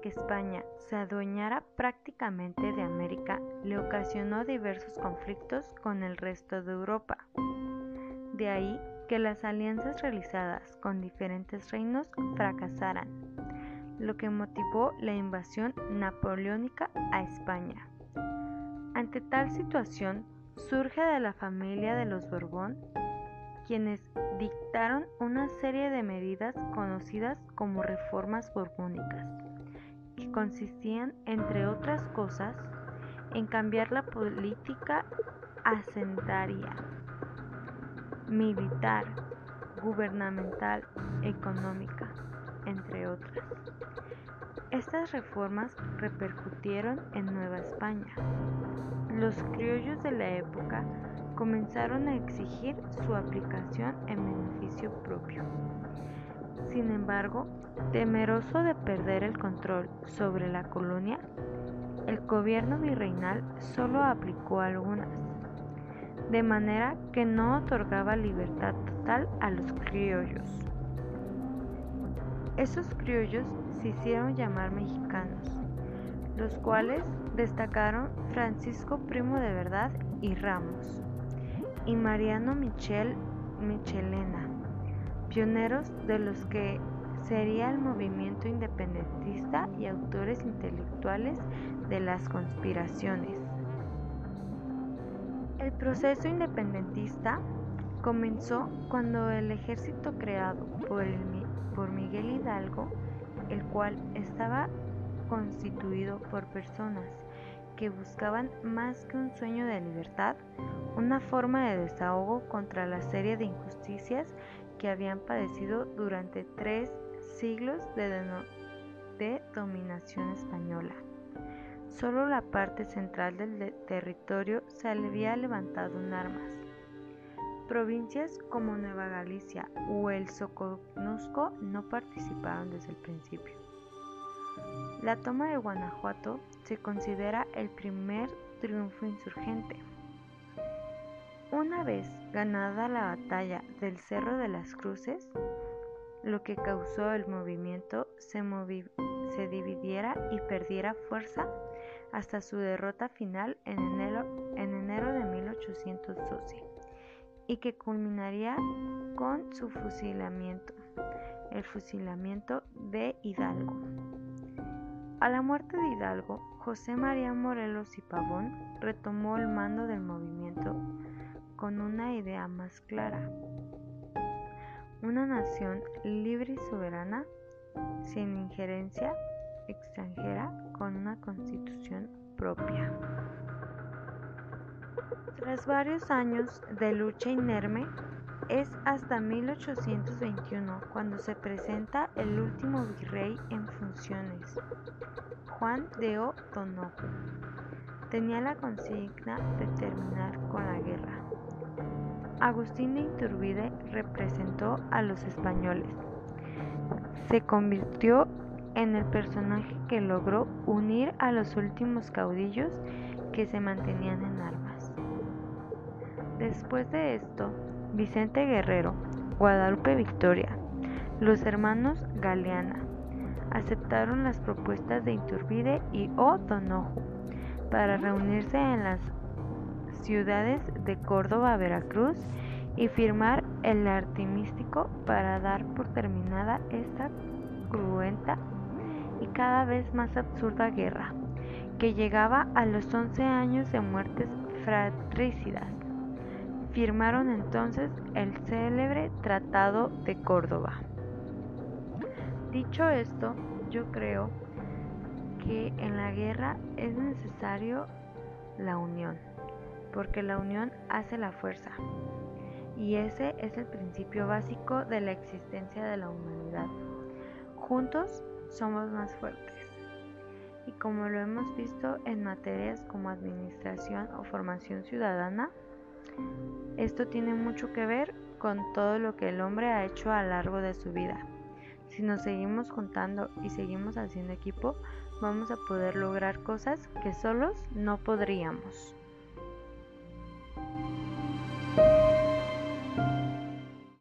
que España se adueñara prácticamente de América le ocasionó diversos conflictos con el resto de Europa. De ahí que las alianzas realizadas con diferentes reinos fracasaran, lo que motivó la invasión napoleónica a España. Ante tal situación, surge de la familia de los Borbón, quienes dictaron una serie de medidas conocidas como reformas borbónicas, que consistían, entre otras cosas, en cambiar la política asentaria, militar, gubernamental, económica, entre otras. Estas reformas repercutieron en Nueva España. Los criollos de la época comenzaron a exigir su aplicación en beneficio propio. Sin embargo, temeroso de perder el control sobre la colonia, el gobierno virreinal solo aplicó algunas, de manera que no otorgaba libertad total a los criollos. Esos criollos se hicieron llamar mexicanos, los cuales destacaron Francisco Primo de Verdad y Ramos y Mariano Michel Michelena, pioneros de los que sería el movimiento independentista y autores intelectuales de las conspiraciones. El proceso independentista comenzó cuando el ejército creado por, Miguel Hidalgo el cual estaba constituido por personas que buscaban más que un sueño de libertad, una forma de desahogo contra la serie de injusticias que habían padecido durante tres siglos de, dominación española. Solo la parte central del territorio se había levantado en armas. Provincias como Nueva Galicia o el Soconusco no participaron desde el principio. La toma de Guanajuato se considera el primer triunfo insurgente. Una vez ganada la batalla del Cerro de las Cruces, lo que causó el movimiento se, dividiera y perdiera fuerza hasta su derrota final en enero, en enero de 1812 y que culminaría con su fusilamiento, el fusilamiento de Hidalgo. A la muerte de Hidalgo, José María Morelos y Pavón retomó el mando del movimiento con una idea más clara. Una nación libre y soberana, sin injerencia extranjera, con una constitución propia. Tras varios años de lucha inerme, es hasta 1821 cuando se presenta el último virrey en funciones, Juan de O'Donoghue. Tenía la consigna de terminar con. Agustín de Iturbide representó a los españoles. Se convirtió en el personaje que logró unir a los últimos caudillos que se mantenían en armas. Después de esto, Vicente Guerrero, Guadalupe Victoria, los hermanos Galeana, aceptaron las propuestas de Iturbide y O'Donoghue para reunirse en las ciudades de Córdoba, Veracruz y firmar el artimístico para dar por terminada esta cruenta y cada vez más absurda guerra, que llegaba a los 11 años de muertes fratricidas firmaron entonces el célebre Tratado de Córdoba. Dicho esto, yo creo que en la guerra es necesario la unión, porque la unión hace la fuerza. Y ese es el principio básico de la existencia de la humanidad. Juntos somos más fuertes. Y como lo hemos visto en materias como administración o formación ciudadana, esto tiene mucho que ver con todo lo que el hombre ha hecho a lo largo de su vida. Si nos seguimos juntando y seguimos haciendo equipo, vamos a poder lograr cosas que solos no podríamos. thank you